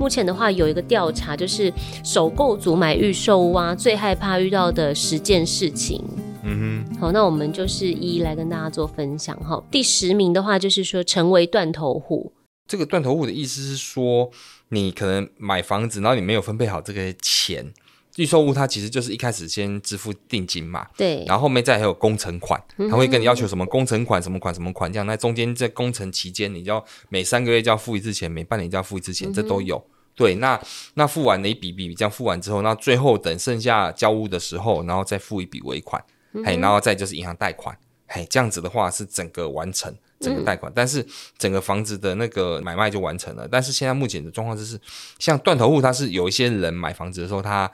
目前的话有一个调查，就是首购族买预售屋啊，最害怕遇到的十件事情。嗯哼，好，那我们就是一一来跟大家做分享哈。第十名的话就是说成为断头户。这个断头户的意思是说，你可能买房子，然后你没有分配好这个钱。预售屋它其实就是一开始先支付定金嘛，对，然后后面再还有工程款，他会跟你要求什么工程款、什么款、什么款这样。那中间在工程期间，你就要每三个月就要付一次钱，每半年就要付一次钱，这都有。对，那那付完了一笔笔这样付完之后，那最后等剩下交屋的时候，然后再付一笔尾款，嘿，然后再就是银行贷款，嘿，这样子的话是整个完成整个贷款，但是整个房子的那个买卖就完成了。但是现在目前的状况就是，像断头户，他是有一些人买房子的时候他。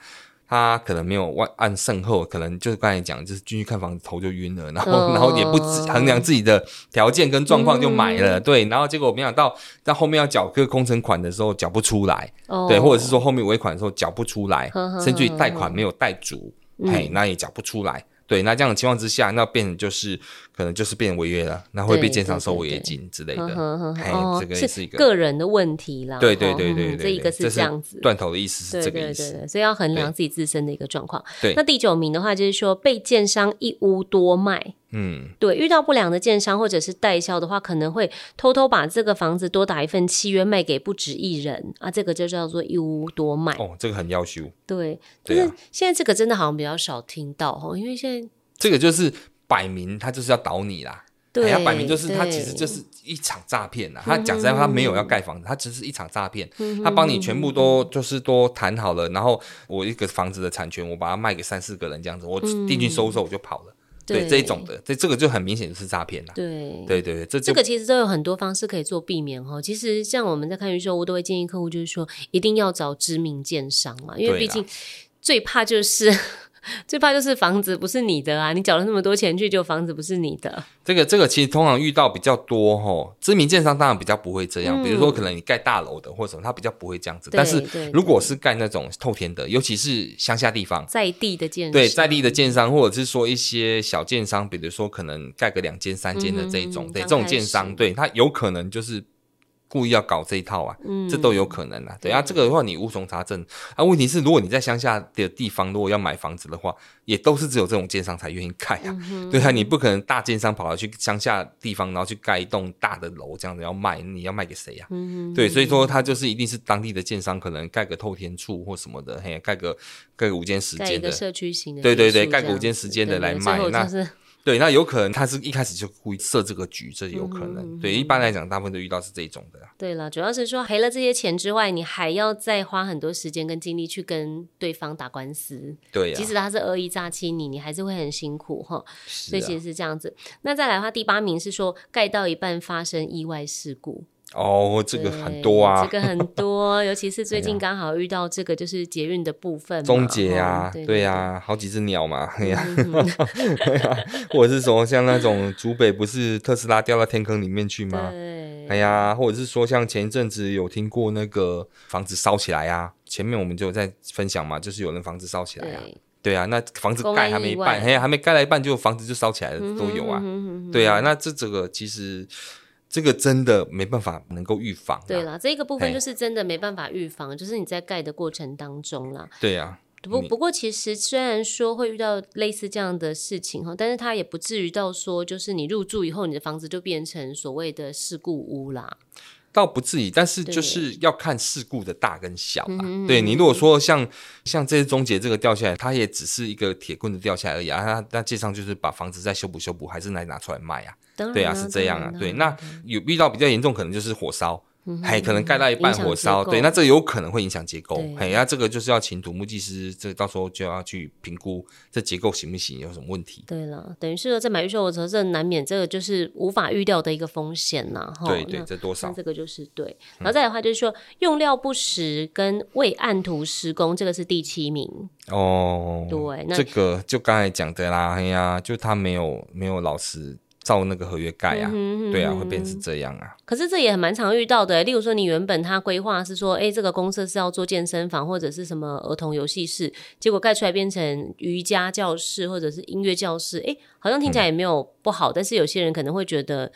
他可能没有按按胜后，可能就是刚才讲，就是进去看房子头就晕了，然后、哦、然后也不衡量自己的条件跟状况就买了，嗯、对，然后结果没想到在后面要缴个工程款的时候缴不出来，哦、对，或者是说后面尾款的时候缴不出来，呵呵。呵甚至于贷款没有贷足，那也缴不出来。对，那这样的情况之下，那变成就是可能就是变违约了，那会被建商收违约金之类的。哎，这个是一个个人的问题啦。对对对对对，这一个是这样子。断头的意思是这个意思。对对对，所以要衡量自己自身的一个状况。对。那第九名的话就是说被建商一屋多卖。嗯。对，遇到不良的建商或者是代销的话，可能会偷偷把这个房子多打一份契约卖给不止一人啊，这个就叫做一屋多卖。哦，这个很要求。对，就是现在这个真的好像比较少听到哦，因为现在。这个就是摆明他就是要倒你啦，对，他摆明就是他其实就是一场诈骗啦。他讲实在话，他没有要盖房子，他只是一场诈骗。他帮你全部都就是都谈好了，然后我一个房子的产权，我把它卖给三四个人这样子，我定金收收我就跑了。对，这一种的，这这个就很明显就是诈骗啦。对，对对对，这这个其实都有很多方式可以做避免哈。其实像我们在看预售屋，我都会建议客户就是说，一定要找知名建商嘛，因为毕竟最怕就是。最怕就是房子不是你的啊！你缴了那么多钱去，就房子不是你的。这个这个其实通常遇到比较多齁，知名建商当然比较不会这样。嗯、比如说可能你盖大楼的或者什么，他比较不会这样子。但是如果是盖那种透天的，尤其是乡下地方，在地的建商，对在地的建商，或者是说一些小建商，比如说可能盖个两间三间的这一种，嗯、对这种建商，对他有可能就是。故意要搞这一套啊，嗯、这都有可能啊。对啊，这个的话你无从查证。啊，问题是如果你在乡下的地方，如果要买房子的话，也都是只有这种建商才愿意盖啊。嗯、对啊，你不可能大建商跑到去乡下地方，然后去盖一栋大的楼这样子要卖，你要卖给谁呀？嗯对，所以说他就是一定是当地的建商，可能盖个透天处或什么的，嘿，盖个盖个五间十间的社区型的，对对对，盖个五间十间的来卖那。对，那有可能他是一开始就故意设这个局，这有可能。嗯、对，一般来讲，大部分都遇到是这种的。对了，主要是说赔了这些钱之外，你还要再花很多时间跟精力去跟对方打官司。对、啊，即使他是恶意诈欺你，你还是会很辛苦哈。所以其实是这样子。那再来的话，第八名是说盖到一半发生意外事故。哦，这个很多啊，这个很多，尤其是最 近刚好遇到这个就是捷运的部分，终结啊，对呀，好几只鸟嘛，哎呀，或者是说像那种竹北不是特斯拉掉到天坑里面去吗？对，哎呀，或者是说像前一阵子有听过那个房子烧起来啊，前面我们就在分享嘛，就是有人房子烧起来啊，对。啊，那房子盖还没一半，哎呀，还没盖了一半就房子就烧起来了，都有啊，对啊，那这这个其实。这个真的没办法能够预防。对啦，这个部分就是真的没办法预防，就是你在盖的过程当中啦。对呀、啊。不不过，其实虽然说会遇到类似这样的事情哈，但是它也不至于到说，就是你入住以后，你的房子就变成所谓的事故屋啦。倒不至于，但是就是要看事故的大跟小啊。对，对你如果说像像这些中捷这个掉下来，它也只是一个铁棍子掉下来而已啊。那那街上就是把房子再修补修补，还是来拿出来卖啊？对啊，是这样啊。对，那有遇到比较严重，可能就是火烧。哎，可能盖到一半火烧，对，那这有可能会影响结构。哎，那这个就是要请土木技师，这到时候就要去评估这结构行不行，有什么问题。对了，等于是说在买预售的时候，这难免这个就是无法预料的一个风险呐。对对，这多少？这个就是对。然后再来的话，就是说用料不实跟未按图施工，这个是第七名。哦，对，那这个就刚才讲的啦，哎呀，就他没有没有老实。照那个合约盖啊，对啊，会变成这样啊。可是这也蛮常遇到的，例如说你原本他规划是说，哎、欸，这个公设是要做健身房或者是什么儿童游戏室，结果盖出来变成瑜伽教室或者是音乐教室，哎、欸，好像听起来也没有不好，嗯、但是有些人可能会觉得，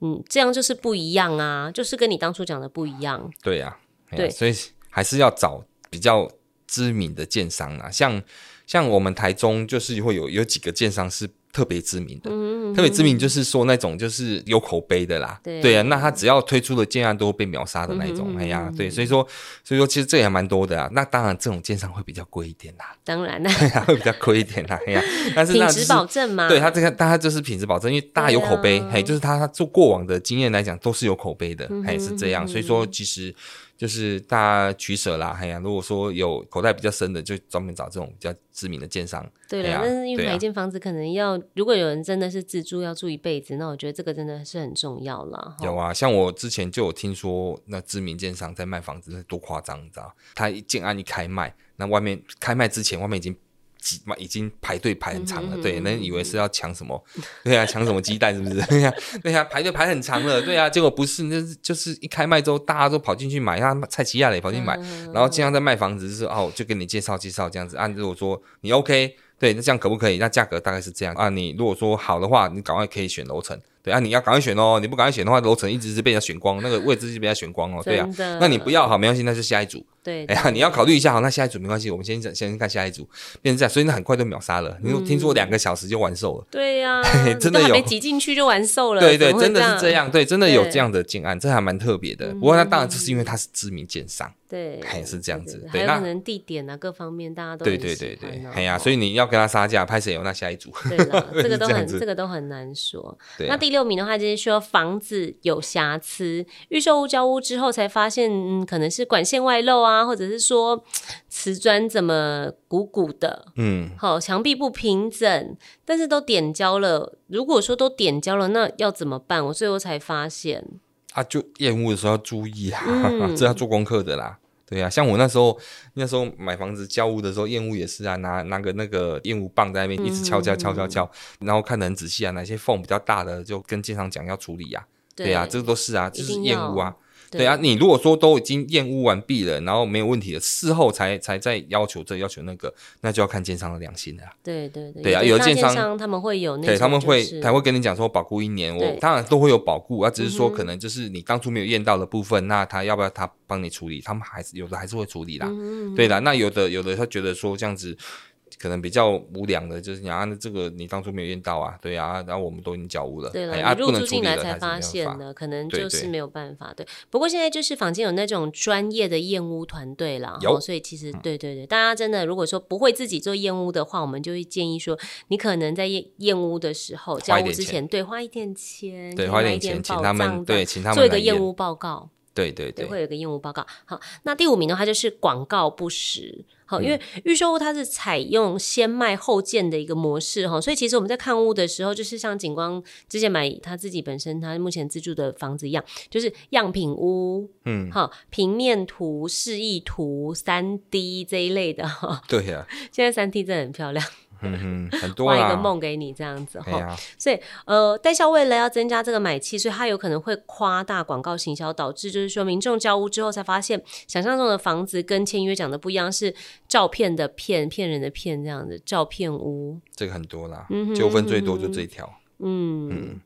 嗯，这样就是不一样啊，就是跟你当初讲的不一样。对呀、啊，对，所以。还是要找比较知名的建商啊，像像我们台中就是会有有几个建商是。特别知名的，嗯嗯、特别知名就是说那种就是有口碑的啦，对，对啊，那他只要推出的建案都会被秒杀的那种，嗯、哎呀，对，所以说所以说其实这也蛮多的啊。那当然这种建商会比较贵一点啦，当然啦，会比较贵一点啦，哎呀，但是那、就是、品质保证嘛，对他这个大家就是品质保证，因为大家有口碑，嘿、啊，就是他他做过往的经验来讲都是有口碑的，还、嗯、是这样，所以说其实。就是大家取舍啦，哎呀，如果说有口袋比较深的，就专门找这种比较知名的建商。对了，但是因为买一间房子可能要，如果有人真的是自住要住一辈子，那我觉得这个真的是很重要啦。有啊，像我之前就有听说，那知名建商在卖房子，那多夸张，你知道？他一建案一开卖，那外面开卖之前，外面已经。已经排队排很长了，嗯、对，那以为是要抢什么，对啊，抢什么鸡蛋是不是？对呀、啊，对呀、啊，排队排很长了，对啊，结果不是，那是就是一开卖之后，大家都跑进去买，像蔡奇亚也跑进去买，嗯、然后经常在卖房子，就是哦，就跟你介绍介绍这样子啊。如果说你 OK，对，那这样可不可以？那价格大概是这样啊。你如果说好的话，你赶快可以选楼层。对啊，你要赶快选哦，你不赶快选的话，楼层一直是被人家选光，那个位置是被人家选光哦。对啊，那你不要好，没关系，那就下一组。对，哎呀，你要考虑一下好，那下一组没关系，我们先先看下一组，变成这样，所以那很快就秒杀了。你听说两个小时就完售了？对呀，真的有挤进去就完售了。对对，真的是这样，对，真的有这样的建案，这还蛮特别的。不过那当然就是因为它是知名建商，对，还是这样子。对，那可能地点啊，各方面大家都对对对对，哎呀，所以你要跟他杀价，拍谁有那下一组？对了，这个都很这个都很难说。那第六名的话就是说。房子有瑕疵，预售屋交屋之后才发现，嗯，可能是管线外漏啊，或者是说瓷砖怎么鼓鼓的，嗯，好，墙壁不平整，但是都点胶了。如果说都点胶了，那要怎么办？我最后才发现，啊，就验屋的时候要注意啊，嗯、这要做功课的啦。对呀、啊，像我那时候那时候买房子交屋的时候，验屋也是啊，拿拿个那个验屋棒在那边一直敲敲敲敲敲，嗯、然后看得很仔细啊，哪些缝比较大的就跟建商讲要处理呀、啊。对呀、啊，这个都是啊，就是验屋啊。对啊，你如果说都已经验屋完毕了，然后没有问题了，事后才才再要求这要求那个，那就要看建商的良心了。对对对，对啊，有的建商他们会有那，对，他们会他会跟你讲说保固一年，我当然都会有保固啊，只是说可能就是你当初没有验到的部分，那他要不要他帮你处理？他们还是有的还是会处理啦。对啦，那有的有的他觉得说这样子。可能比较无良的，就是你按这个，你当初没有验到啊，对啊，然后我们都已经交屋了，对了，你入住进来才发现的，可能就是没有办法。对，不过现在就是坊间有那种专业的验屋团队啦，有，所以其实对对对，大家真的如果说不会自己做验屋的话，我们就会建议说，你可能在验验屋的时候交屋之前，对，花一点钱，对，花一点钱请他们，对，请他们做一个验屋报告，对对对，会有一个验屋报告。好，那第五名的话就是广告不实。好，因为预售屋它是采用先卖后建的一个模式哈，所以其实我们在看屋的时候，就是像景光之前买他自己本身他目前自住的房子一样，就是样品屋，嗯，好，平面图、示意图、三 D 这一类的哈。对呀、啊，现在三 D 真的很漂亮。嗯哼，很多画一个梦给你这样子哈，啊、所以呃，代销为了要增加这个买气，所以他有可能会夸大广告行销，导致就是说民众交屋之后才发现，想象中的房子跟签约讲的不一样，是照片的骗，骗人的骗这样子，照片屋，这个很多啦，纠纷最多就这一条，嗯嗯，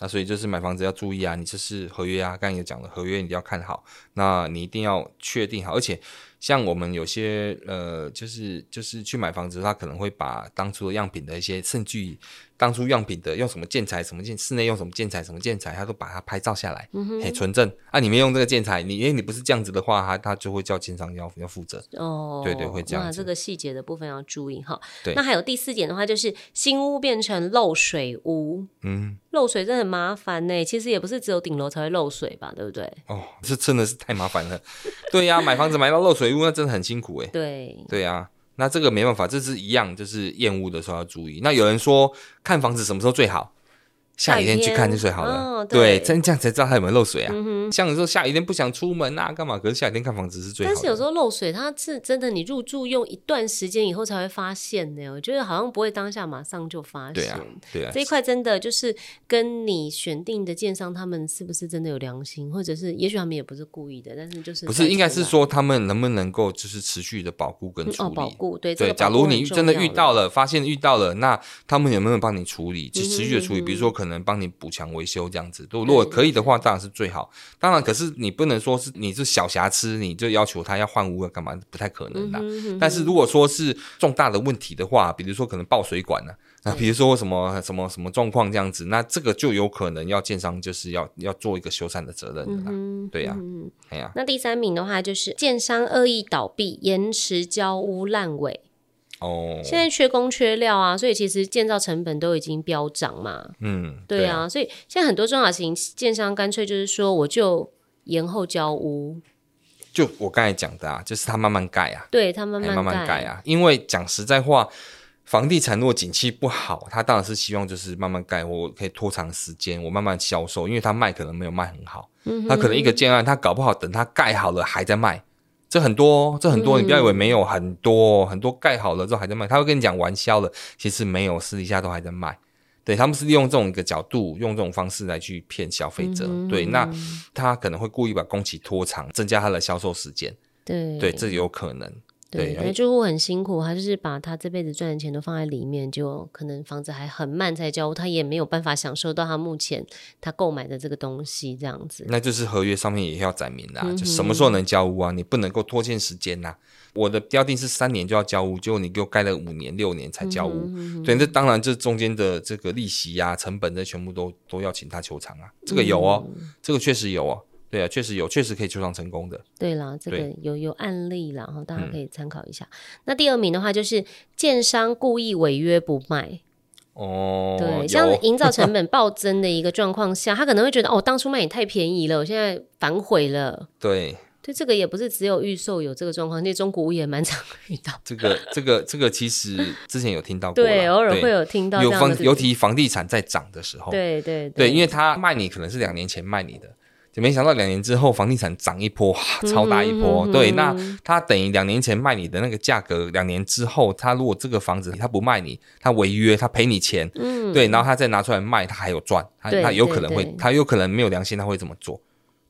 那所以就是买房子要注意啊，你这是合约啊，刚刚也讲了，合约你一定要看好，那你一定要确定好，而且。像我们有些呃，就是就是去买房子，他可能会把当初的样品的一些证据。当初样品的用什么建材，什么建室内用什么建材，什么建材，他都把它拍照下来，嗯哼，存证啊。你没用这个建材，你因为你不是这样子的话，他他就会叫建商要要负责。哦，对对，会这样。那这个细节的部分要注意哈。对。那还有第四点的话，就是新屋变成漏水屋。嗯。漏水真的很麻烦呢。其实也不是只有顶楼才会漏水吧，对不对？哦，这真的是太麻烦了。对呀，买房子买到漏水屋，那真的很辛苦哎。对。对啊。那这个没办法，这是一样，就是厌恶的时候要注意。那有人说看房子什么时候最好？下雨天去看就最好了，哦、对，真这样才知道它有没有漏水啊。嗯、像有时候下雨天不想出门啊，干嘛？可是下雨天看房子是最好的。但是有时候漏水，它是真的，你入住用一段时间以后才会发现的。我觉得好像不会当下马上就发现。对啊，对啊。这一块真的就是跟你选定的建商他们是不是真的有良心，或者是也许他们也不是故意的，但是就是不是应该是说他们能不能够就是持续的保护跟处理？哦，保护对对。假如你真的遇到了，发现遇到了，那他们有没有帮你处理？就持续的处理，嗯、比如说可能。能帮你补强维修这样子。如果可以的话，当然是最好。当然，可是你不能说是你是小瑕疵，你就要求他要换屋要干嘛？不太可能的。嗯哼嗯哼。但是如果说是重大的问题的话，比如说可能爆水管呢，啊，比如说什么什么什么状况这样子，那这个就有可能要建商就是要要做一个修缮的责任的啦。嗯、对呀、啊，哎呀、啊。那第三名的话就是建商恶意倒闭，延迟交屋烂尾。哦，现在缺工缺料啊，所以其实建造成本都已经飙涨嘛。嗯，对啊，所以现在很多中小型建商干脆就是说，我就延后交屋。就我刚才讲的啊，就是他慢慢盖啊，对他慢慢慢慢盖啊。因为讲实在话，房地产如果景气不好，他当然是希望就是慢慢盖，我可以拖长时间，我慢慢销售，因为他卖可能没有卖很好，嗯、他可能一个建案，他搞不好等他盖好了还在卖。这很多，这很多，你不要以为没有很多，嗯、很多盖好了之后还在卖，他会跟你讲玩销了，其实没有，私底下都还在卖。对，他们是利用这种一个角度，用这种方式来去骗消费者。嗯、对，那他可能会故意把工期拖长，增加他的销售时间。对，对，这有可能。对，那住户很辛苦，他就是把他这辈子赚的钱都放在里面，就可能房子还很慢才交屋，他也没有办法享受到他目前他购买的这个东西，这样子。那就是合约上面也要载明啦、啊，嗯、就什么时候能交屋啊？你不能够拖欠时间呐、啊。我的标定是三年就要交屋，结果你给我盖了五年、六年才交屋，对，那当然这中间的这个利息呀、啊、成本这全部都都要请他求偿啊。这个有哦，这个确实有哦。对啊，确实有，确实可以求偿成功的。对啦，这个有有案例啦，然后大家可以参考一下。嗯、那第二名的话，就是建商故意违约不卖。哦，对，有像营造成 本暴增的一个状况下，他可能会觉得哦，当初卖你太便宜了，我现在反悔了。对，对，这个也不是只有预售有这个状况，那中古屋也蛮常 遇到。这个，这个，这个其实之前有听到过，对，偶尔会有听到。有房，尤其房地产在涨的时候，对对对，对，因为他卖你可能是两年前卖你的。就没想到两年之后房地产涨一波，超大一波。对，那他等于两年前卖你的那个价格，两年之后他如果这个房子他不卖你，他违约，他赔你钱，嗯，对，然后他再拿出来卖，他还有赚，他他有可能会，他有可能没有良心，他会这么做。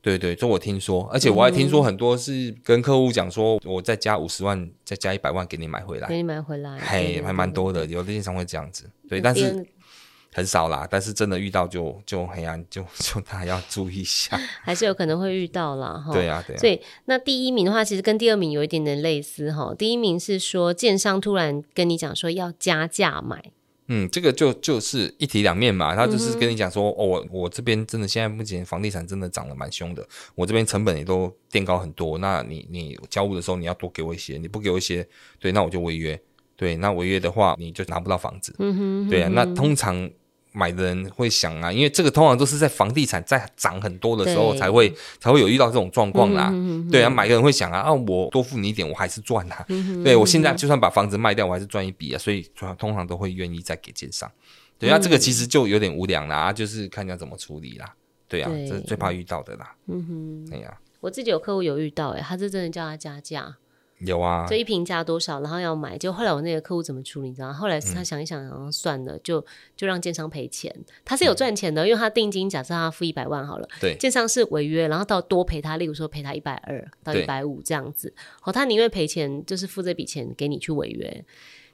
对对，这我听说，而且我还听说很多是跟客户讲说，我再加五十万，再加一百万给你买回来，给你买回来，嘿，还蛮多的，有的经常会这样子，对，但是。很少啦，但是真的遇到就就黑暗，就 就大家要注意一下，还是有可能会遇到啦。哈。对啊，对啊。所以那第一名的话，其实跟第二名有一点点类似哈。第一名是说建商突然跟你讲说要加价买，嗯，这个就就是一体两面嘛。他就是跟你讲说，嗯、哦，我我这边真的现在目前房地产真的涨得蛮凶的，我这边成本也都垫高很多。那你你交屋的时候你要多给我一些，你不给我一些，对，那我就违约。对，那违约的话你就拿不到房子。嗯哼，嗯哼，对啊，那通常。买的人会想啊，因为这个通常都是在房地产在涨很多的时候才会才会有遇到这种状况啦。嗯、哼哼对啊，买的人会想啊，啊，我多付你一点，我还是赚啊。嗯、哼哼对我现在就算把房子卖掉，我还是赚一笔啊。所以通常都会愿意再给建商。对啊，嗯、这个其实就有点无良啦，就是看你要怎么处理啦。对啊，对这是最怕遇到的啦。嗯哼，对呀、啊，我自己有客户有遇到、欸，诶他是真的叫他加价。有啊，就一瓶加多少，然后要买，就后来我那个客户怎么处理，你知道吗？后来是他想一想，然后算了，嗯、就就让建商赔钱。他是有赚钱的，嗯、因为他定金假设他付一百万好了，对，建商是违约，然后到多赔他，例如说赔他一百二到一百五这样子，哦，他宁愿赔钱，就是付这笔钱给你去违约。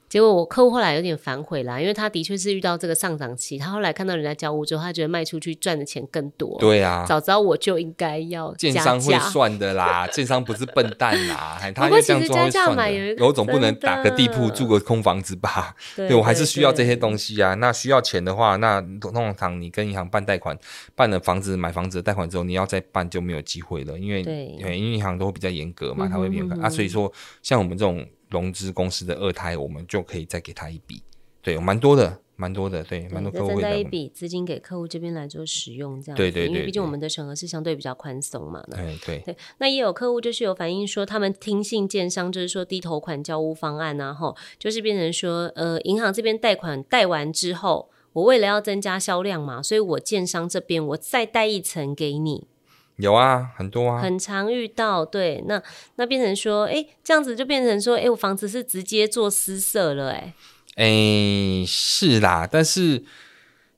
结果我客户后来有点反悔啦，因为他的确是遇到这个上涨期，他后来看到人家交屋之后，他觉得卖出去赚的钱更多。对啊，早知道我就应该要。建商会算的啦，建商不是笨蛋啦，他会这样做会算的。有种不能打个地铺住个空房子吧？对，我还是需要这些东西啊。那需要钱的话，那通常你跟银行办贷款，办了房子买房子的贷款之后，你要再办就没有机会了，因为对，因为银行都会比较严格嘛，他会严格、嗯、啊。所以说，像我们这种。融资公司的二胎，我们就可以再给他一笔，对，蛮多的，蛮多的，对，蛮多客户会再再一笔资金给客户这边来做使用，这样子，对，对对对，因为毕竟我们的审核是相对比较宽松嘛，对对对。那也有客户就是有反映说，他们听信建商就是说低头款交屋方案啊，吼，就是变成说，呃，银行这边贷款贷完之后，我为了要增加销量嘛，所以我建商这边我再贷一层给你。有啊，很多啊，很常遇到。对，那那变成说，哎，这样子就变成说，哎，我房子是直接做私设了，哎，哎，是啦，但是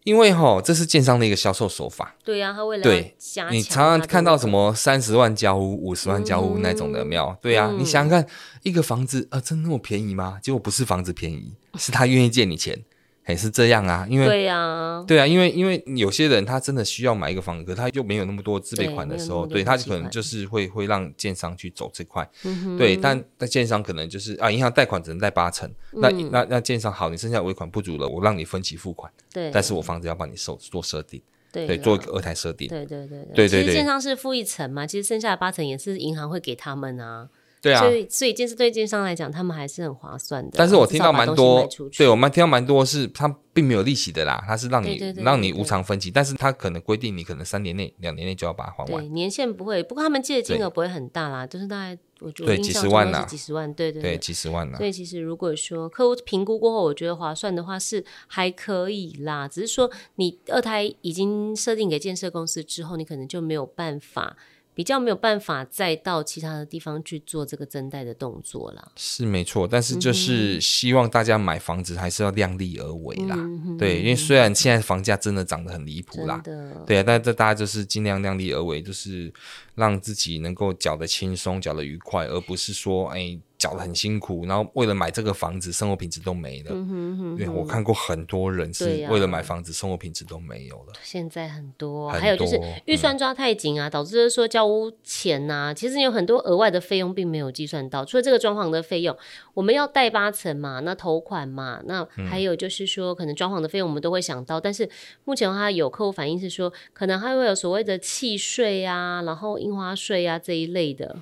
因为哈，这是建商的一个销售手法。对呀、啊，他为了对，你常常看到什么三十万交屋、五十万交屋那种的，庙、嗯？对呀、啊，嗯、你想想看，一个房子啊，真的那么便宜吗？结果不是房子便宜，是他愿意借你钱。还是这样啊，因为对呀、啊，对啊，因为因为有些人他真的需要买一个房子，可他又没有那么多自备款的时候，对，对他可能就是会会让建商去走这块，嗯、对，但但建商可能就是啊，银行贷款只能贷八成，嗯、那那那建商好，你剩下尾款不足了，我让你分期付款，对，但是我房子要帮你收做设定，对，对，做一个二胎设定，对对对对，对对对，其实建商是付一层嘛，其实剩下的八成也是银行会给他们啊。对啊，所以所以建设对建商来讲，他们还是很划算的。但是我听到蛮多，对我们听到蛮多是，他并没有利息的啦，他是让你让你无偿分期，但是他可能规定你可能三年内、两年内就要把它还完。对，年限不会，不过他们借的金额不会很大啦，就是大概我觉得对几十万啦，几十万，对对对，几十万啦。所以其实如果说客户评估过后，我觉得划算的话是还可以啦，只是说你二胎已经设定给建设公司之后，你可能就没有办法。比较没有办法再到其他的地方去做这个增贷的动作了，是没错，但是就是希望大家买房子还是要量力而为啦，嗯、对，因为虽然现在房价真的涨得很离谱啦，对啊，但是这大家就是尽量量力而为，就是让自己能够缴得轻松、缴得愉快，而不是说哎。缴的很辛苦，然后为了买这个房子，生活品质都没了。嗯哼嗯哼，对，我看过很多人是为了买房子，生活品质都没有了。现在很多，还有就是预算抓太紧啊，嗯、导致就是说交屋钱呐、啊，其实有很多额外的费用并没有计算到。除了这个装潢的费用，我们要贷八成嘛，那头款嘛，那还有就是说可能装潢的费用我们都会想到，嗯、但是目前的话有客户反映是说，可能还会有所谓的契税啊，然后印花税啊这一类的。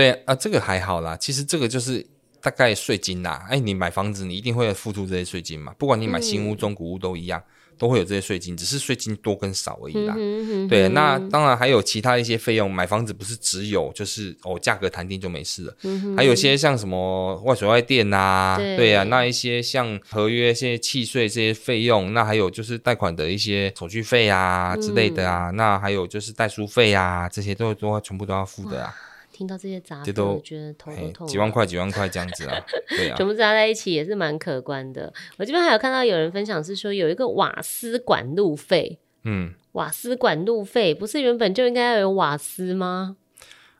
对啊，这个还好啦。其实这个就是大概税金啦。哎，你买房子，你一定会付出这些税金嘛。不管你买新屋、中古屋都一样，都会有这些税金，只是税金多跟少而已啦。嗯、对，那当然还有其他一些费用。买房子不是只有就是哦，价格谈定就没事了。嗯、还有些像什么外水外电啊，对，呀啊，那一些像合约、这些契税这些费用，那还有就是贷款的一些手续费啊之类的啊，嗯、那还有就是代书费啊，这些都都全部都要付的啊。听到这些杂费，我觉得头都痛。几万块，几万块这样子啊，对啊，全部加在一起也是蛮可观的。我这边还有看到有人分享是说有一个瓦斯管路费，嗯，瓦斯管路费不是原本就应该要有瓦斯吗？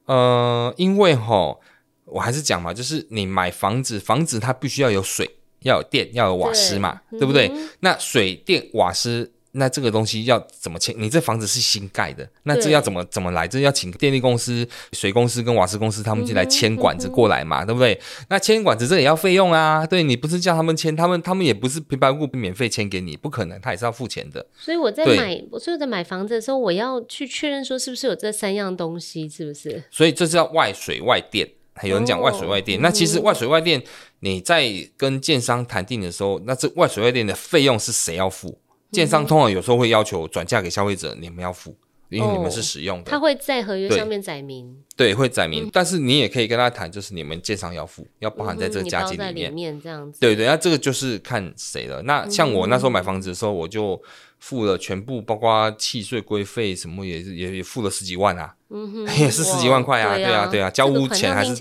呃，因为哈，我还是讲嘛，就是你买房子，房子它必须要有水，要有电，要有瓦斯嘛，对，对不对？嗯、那水电瓦斯。那这个东西要怎么签？你这房子是新盖的，那这要怎么怎么来？这要请电力公司、水公司跟瓦斯公司他们进来签管子过来嘛，嗯嗯、对不对？那签管子这也要费用啊。对，你不是叫他们签，他们他们也不是平白无故免费签给你，不可能，他也是要付钱的。所以我在买，我所以我在买房子的时候，我要去确认说是不是有这三样东西，是不是？所以这叫外水外电。还有人讲外水外电，哦、那其实外水外电你在跟建商谈定的时候，那这外水外电的费用是谁要付？建商通常有时候会要求转嫁给消费者，你们要付，因为你们是使用的。他会在合约上面载明。对，会载明，但是你也可以跟他谈，就是你们建商要付，要包含在这个价金里面。里面这样子。对对，那这个就是看谁了。那像我那时候买房子的时候，我就付了全部，包括契税、规费什么，也也也付了十几万啊。嗯哼，也是十几万块啊，对啊，对啊，交屋钱还是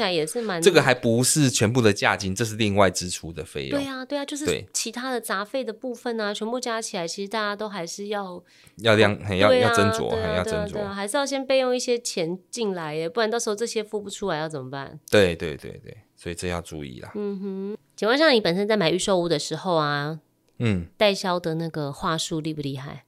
这个还不是全部的价金，这是另外支出的费用。对啊，对啊，就是其他的杂费的部分啊，全部加起来，其实大家都还是要要量，要要斟酌，还要斟酌，还是要先备用一些钱进来耶，不然到时候这些付不出来要怎么办？对对对对，所以这要注意啦。嗯哼，请问像你本身在买预售屋的时候啊，嗯，代销的那个话术厉不厉害？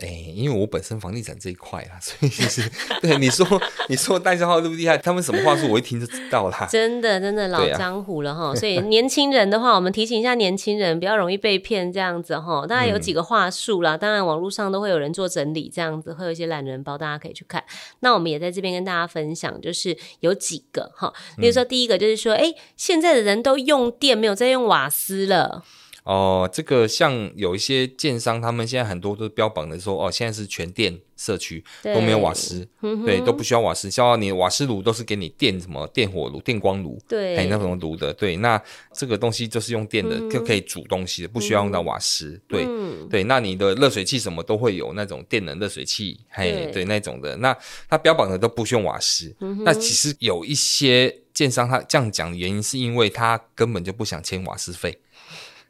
哎，因为我本身房地产这一块啦，所以其实 对你说，你说代销号厉不厉害？他们什么话术，我一听就知道啦。真的，真的老江湖了哈。啊、所以年轻人的话，我们提醒一下年轻人，比较容易被骗这样子哈。大概有几个话术啦，嗯、当然网络上都会有人做整理，这样子会有一些懒人包，大家可以去看。那我们也在这边跟大家分享，就是有几个哈。比如说第一个就是说，哎、嗯，现在的人都用电，没有在用瓦斯了。哦，这个像有一些建商，他们现在很多都标榜的说，哦，现在是全电社区，都没有瓦斯，嗯、对，都不需要瓦斯，像你瓦斯炉都是给你电什么电火炉、电光炉，对，还有那种炉的，对，那这个东西就是用电的，就、嗯、可以煮东西的，不需要用到瓦斯，对，嗯、对，那你的热水器什么都会有那种电能热水器，嘿，对，对，那种的，那它标榜的都不需要瓦斯，嗯、那其实有一些建商他这样讲的原因，是因为他根本就不想签瓦斯费。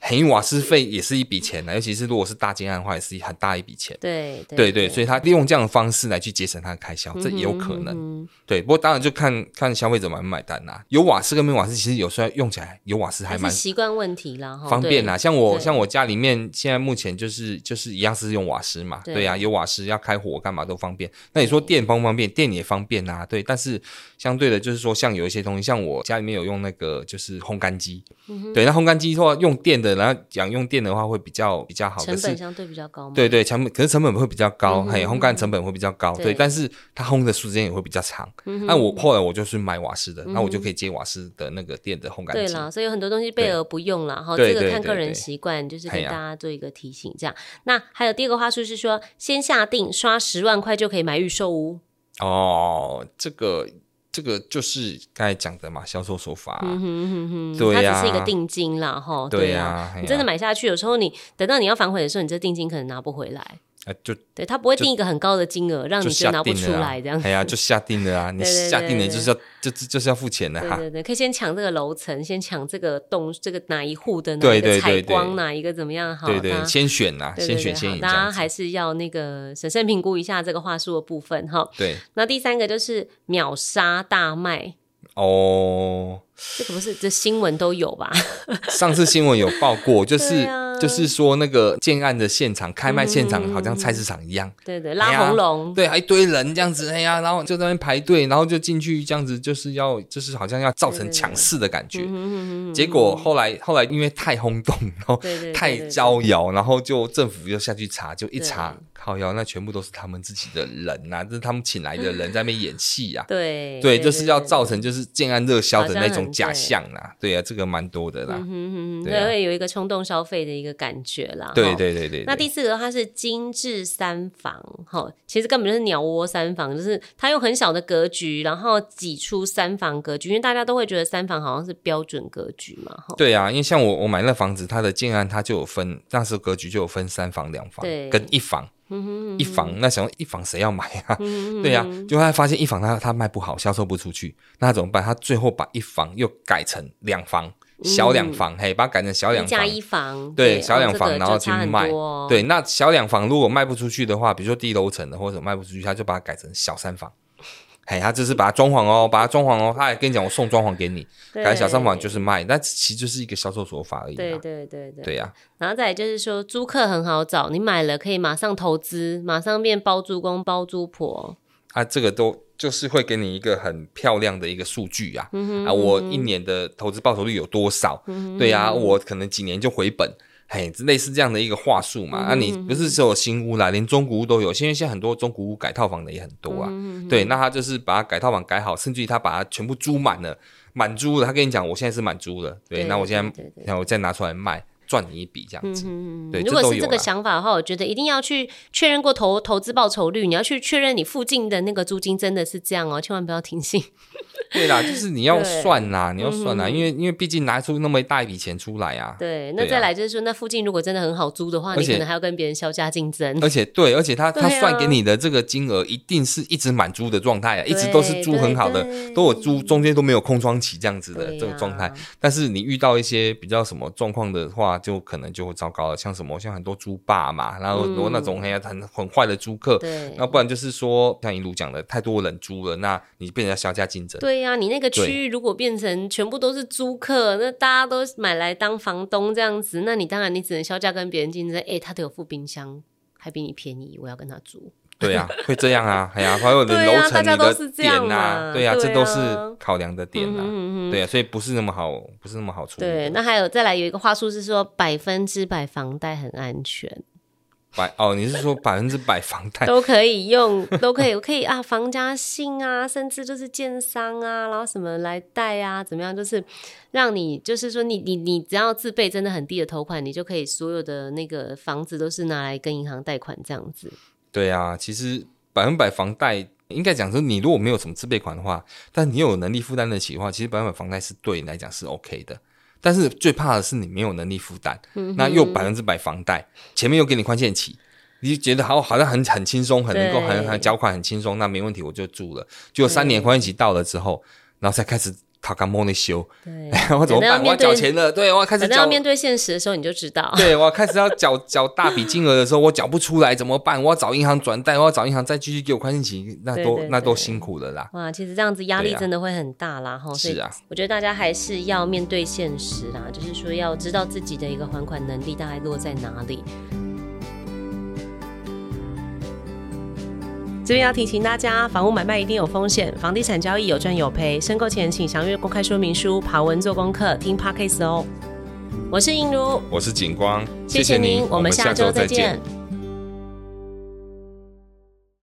嘿，瓦斯费也是一笔钱呢，尤其是如果是大金案的话，也是很大一笔钱。对对对对，所以他利用这样的方式来去节省他的开销，嗯、这也有可能。对，不过当然就看看消费者买不买单啦、啊。有瓦斯跟没瓦斯，其实有时候用起来有瓦斯还蛮习惯问题啦，方便啦。像我像我家里面现在目前就是就是一样是用瓦斯嘛，对呀、啊，有瓦斯要开火干嘛都方便。那你说电方不方便？电也方便啊，对。但是相对的，就是说像有一些东西，像我家里面有用那个就是烘干机，嗯、对，那烘干机的话用电的，然后讲用电。的话会比较比较好，成本相对比较高。对对，成本可是成本会比较高，还有、嗯、哼烘干成本会比较高。对，对，但是它烘的时间也会比较长。那、我后来我就是买瓦斯的，那、嗯、我就可以接瓦斯的那个电的烘干机。对啦，所以有很多东西备而不用了。哈，这个看个人习惯，就是给大家做一个提醒。这样，那还有第二个话术是说，先下定刷十万块就可以买预售屋。哦，这个。这个就是刚才讲的嘛，销售手法、啊。嗯哼哼哼，对呀、啊，它只是一个定金啦，哈。对呀、你真的买下去，有时候你等到你要反悔的时候，你这定金可能拿不回来。啊，就对他不会定一个很高的金额，让你就拿不出来这样。哎呀，就下定了啊！你下定了就是要就就是要付钱的哈。对对对，可以先抢这个楼层，先抢这个栋，这个哪一户的哪一个采光，哪一个怎么样？好，对对，先选呐，先选先赢。大家还是要那个审慎评估一下这个话术的部分哈。对。那第三个就是秒杀大卖。哦，这个不是这新闻都有吧？上次新闻有报过，就是就是说那个建案的现场开卖现场好像菜市场一样，对对，拉红龙，对，还一堆人这样子，哎呀，然后就在那边排队，然后就进去这样子，就是要就是好像要造成强势的感觉。结果后来后来因为太轰动，然后太招摇，然后就政府就下去查，就一查。靠腰，那全部都是他们自己的人呐、啊，这是他们请来的人在那边演戏呀、啊。对 对，就是要造成就是建安热销的那种假象啦。对，对啊，这个蛮多的啦。嗯哼哼，对，会有一个冲动消费的一个感觉啦。对对对对，对。那第四个它是精致三房，哈，其实根本就是鸟窝三房，就是它用很小的格局，然后挤出三房格局，因为大家都会觉得三房好像是标准格局嘛。对啊，因为像我我买那房子，它的建安它就有分，当时格局就有分三房、两房跟一房。一房，那想说一房谁要买啊？对呀、啊，就他发现一房他他卖不好，销售不出去，那怎么办？他最后把一房又改成两房，小两房，嗯、嘿，把它改成小两房加一房，对，小两房，然后去卖。对，那小两房如果卖不出去的话，比如说低楼层的或者卖不出去，他就把它改成小三房。嘿，他只是把它装潢哦，把它装潢哦，他还跟你讲，我送装潢给你，改对小商房就是卖，那其实就是一个销售手法而已。对对对对，对呀、啊。然后再就是说，租客很好找，你买了可以马上投资，马上变包租公包租婆。啊，这个都就是会给你一个很漂亮的一个数据啊，嗯、哼啊，我一年的投资报酬率有多少？嗯、哼对呀、啊，我可能几年就回本。嘿，类似这样的一个话术嘛，那、嗯啊、你不是只有新屋啦，连中古屋都有。现在现在很多中古屋改套房的也很多啊。嗯、对，那他就是把它改套房改好，甚至于他把它全部租满了，满租了。他跟你讲，我现在是满租了。对，对那我现在，然后我再拿出来卖，赚你一笔这样子。嗯、对，如果是这个想法的话，我觉得一定要去确认过投投资报酬率，你要去确认你附近的那个租金真的是这样哦，千万不要听信。对啦，就是你要算呐，你要算呐，因为因为毕竟拿出那么一大一笔钱出来啊。对，那再来就是说，那附近如果真的很好租的话，你可能还要跟别人削价竞争。而且对，而且他他算给你的这个金额一定是一直满租的状态啊，一直都是租很好的，都有租，中间都没有空窗期这样子的这个状态。但是你遇到一些比较什么状况的话，就可能就会糟糕了，像什么像很多租霸嘛，然后很多那种很很很坏的租客，对，那不然就是说像一路讲的太多人租了，那你变成要削价竞争。对呀，你那个区域。如果变成全部都是租客，那大家都买来当房东这样子，那你当然你只能削价跟别人竞争。哎、欸，他都有副冰箱，还比你便宜，我要跟他租。对呀、啊，会这样啊，哎呀，还有你楼层你的点呐，对呀、啊，这都是考量的点呐，对啊，所以不是那么好，不是那么好处理。对，那还有再来有一个话术是说，百分之百房贷很安全。百哦，你是说百分之百房贷都可以用，都可以，我可以啊，房家信啊，甚至就是建商啊，然后什么来贷啊，怎么样，就是让你，就是说你你你只要自备真的很低的头款，你就可以所有的那个房子都是拿来跟银行贷款这样子。对啊，其实百分百房贷应该讲说，你如果没有什么自备款的话，但你有能力负担得起的话，其实百分百房贷是对你来讲是 OK 的。但是最怕的是你没有能力负担，嗯、那又百分之百房贷，前面又给你宽限期，你就觉得好好像很很轻松，很能够很很缴款很轻松，那没问题我就住了。就三年宽限期到了之后，嗯、然后才开始他刚摸那修，对，我怎么办？我要缴钱了，对，我要开始缴。要面对现实的时候，你就知道。对，我要开始要缴 缴大笔金额的时候，我缴不出来怎么办？我要找银行转贷，我要找银行再继续给我宽限期，那都那都辛苦了啦。哇，其实这样子压力真的会很大啦，哈。是啊，我觉得大家还是要面对现实啦，就是说要知道自己的一个还款能力大概落在哪里。这边要提醒大家，房屋买卖一定有风险，房地产交易有赚有赔，申购前请详阅公开说明书，爬文做功课，听 Podcast 哦。我是映如，我是景光，谢谢您，我们下周再见。